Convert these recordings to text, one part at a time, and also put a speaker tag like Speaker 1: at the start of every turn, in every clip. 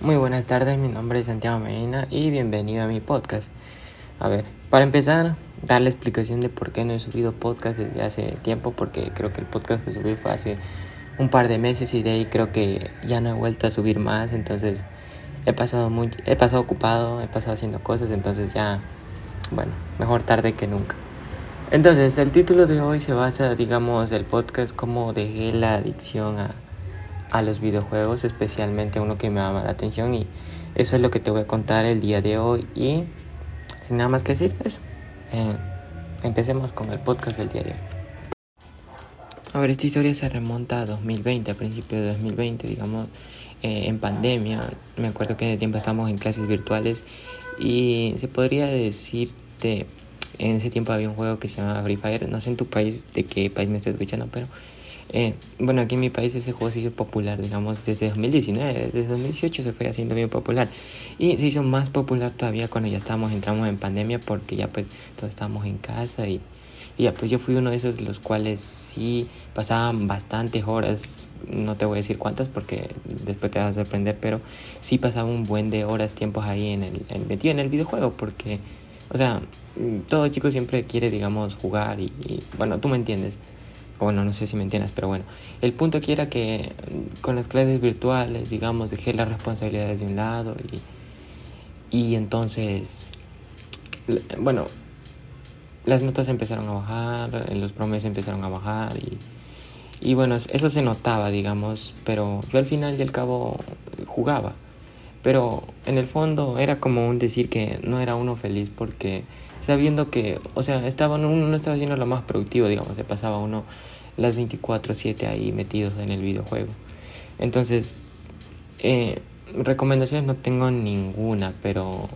Speaker 1: Muy buenas tardes, mi nombre es Santiago Medina y bienvenido a mi podcast. A ver, para empezar, dar la explicación de por qué no he subido podcast desde hace tiempo, porque creo que el podcast que subí fue hace un par de meses y de ahí creo que ya no he vuelto a subir más, entonces he pasado muy, he pasado ocupado, he pasado haciendo cosas, entonces ya, bueno, mejor tarde que nunca. Entonces, el título de hoy se basa, digamos, el podcast, cómo dejé la adicción a a los videojuegos, especialmente uno que me llama la atención y eso es lo que te voy a contar el día de hoy y sin nada más que decir eso, eh, empecemos con el podcast del día de hoy. A ver, esta historia se remonta a 2020, a principios de 2020, digamos, eh, en pandemia. Me acuerdo que ese tiempo estábamos en clases virtuales y se podría decirte, en ese tiempo había un juego que se llamaba Free Fire. No sé en tu país de qué país me estás escuchando, pero eh, bueno, aquí en mi país ese juego se hizo popular, digamos, desde 2019, desde 2018 se fue haciendo bien popular. Y se hizo más popular todavía cuando ya estábamos, entramos en pandemia, porque ya pues todos estábamos en casa y, y ya pues yo fui uno de esos los cuales sí pasaban bastantes horas, no te voy a decir cuántas porque después te vas a sorprender, pero sí pasaba un buen de horas, tiempos ahí en el, en, metido en el videojuego, porque, o sea, todo chico siempre quiere, digamos, jugar y bueno, tú me entiendes bueno, no sé si me entiendes, pero bueno, el punto aquí era que con las clases virtuales, digamos, dejé las responsabilidades de un lado y, y entonces, bueno, las notas empezaron a bajar, los promesas empezaron a bajar y, y bueno, eso se notaba, digamos, pero yo al final y al cabo jugaba. Pero en el fondo era como decir que no era uno feliz porque sabiendo que, o sea, estaba, uno no estaba haciendo lo más productivo, digamos, se pasaba uno las 24/7 ahí metidos en el videojuego. Entonces, eh, recomendaciones no tengo ninguna, pero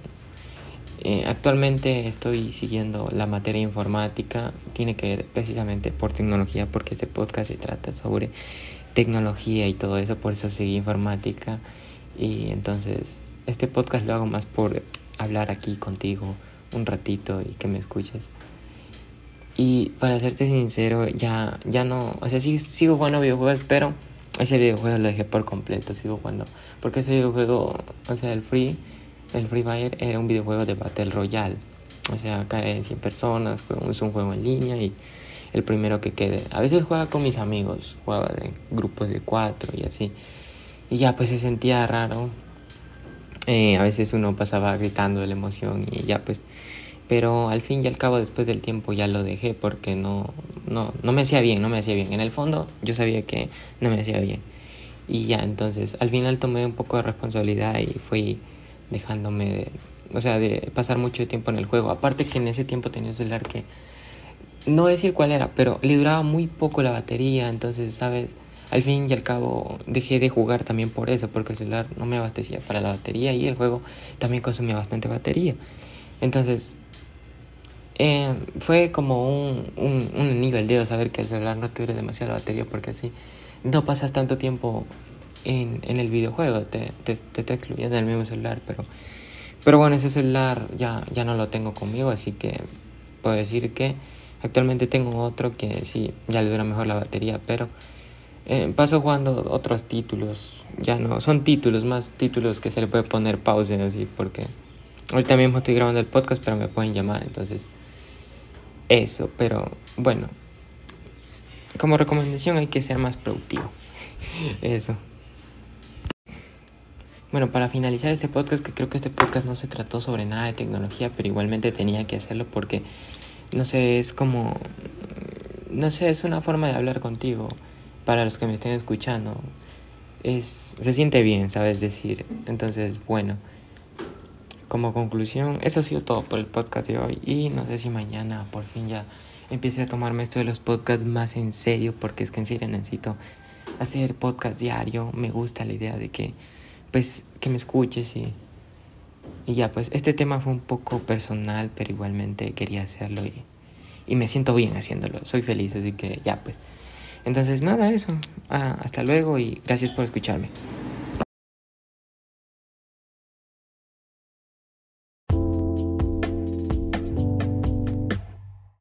Speaker 1: eh, actualmente estoy siguiendo la materia informática, tiene que ver precisamente por tecnología, porque este podcast se trata sobre tecnología y todo eso, por eso seguí informática. Y entonces, este podcast lo hago más por hablar aquí contigo un ratito y que me escuches. Y para serte sincero, ya, ya no, o sea, sí, sigo jugando videojuegos, pero ese videojuego lo dejé por completo, sigo jugando. Porque ese videojuego, o sea, el Free, el Free Fire era un videojuego de Battle Royale. O sea, caen 100 personas, es un juego en línea y el primero que quede. A veces jugaba con mis amigos, jugaba en grupos de cuatro y así. Y ya pues se sentía raro. Eh, a veces uno pasaba gritando de la emoción y ya pues pero al fin y al cabo después del tiempo ya lo dejé porque no, no, no me hacía bien, no me hacía bien. En el fondo yo sabía que no me hacía bien. Y ya, entonces al final tomé un poco de responsabilidad y fui dejándome de, o sea, de pasar mucho tiempo en el juego. Aparte que en ese tiempo tenía un celular que, no decir cuál era, pero le duraba muy poco la batería, entonces, ¿sabes? Al fin y al cabo dejé de jugar también por eso, porque el celular no me abastecía para la batería y el juego también consumía bastante batería. Entonces eh, fue como un, un, un anillo al dedo saber que el celular no te dure demasiado la batería porque así no pasas tanto tiempo en, en el videojuego, te, te, te excluyendo del mismo celular, pero, pero bueno, ese celular ya, ya no lo tengo conmigo, así que puedo decir que actualmente tengo otro que sí, ya le dura mejor la batería, pero eh, paso jugando otros títulos, ya no, son títulos, más títulos que se le puede poner pausa así, porque ahorita mismo estoy grabando el podcast, pero me pueden llamar, entonces eso, pero bueno, como recomendación hay que ser más productivo. Eso. Bueno, para finalizar este podcast, que creo que este podcast no se trató sobre nada de tecnología, pero igualmente tenía que hacerlo porque, no sé, es como, no sé, es una forma de hablar contigo para los que me estén escuchando. Es, se siente bien, ¿sabes? Decir, entonces, bueno como conclusión, eso ha sido todo por el podcast de hoy y no sé si mañana por fin ya empiece a tomarme esto de los podcasts más en serio porque es que en serio necesito hacer podcast diario, me gusta la idea de que pues que me escuches y, y ya pues este tema fue un poco personal pero igualmente quería hacerlo y, y me siento bien haciéndolo, soy feliz así que ya pues entonces nada eso, ah, hasta luego y gracias por escucharme.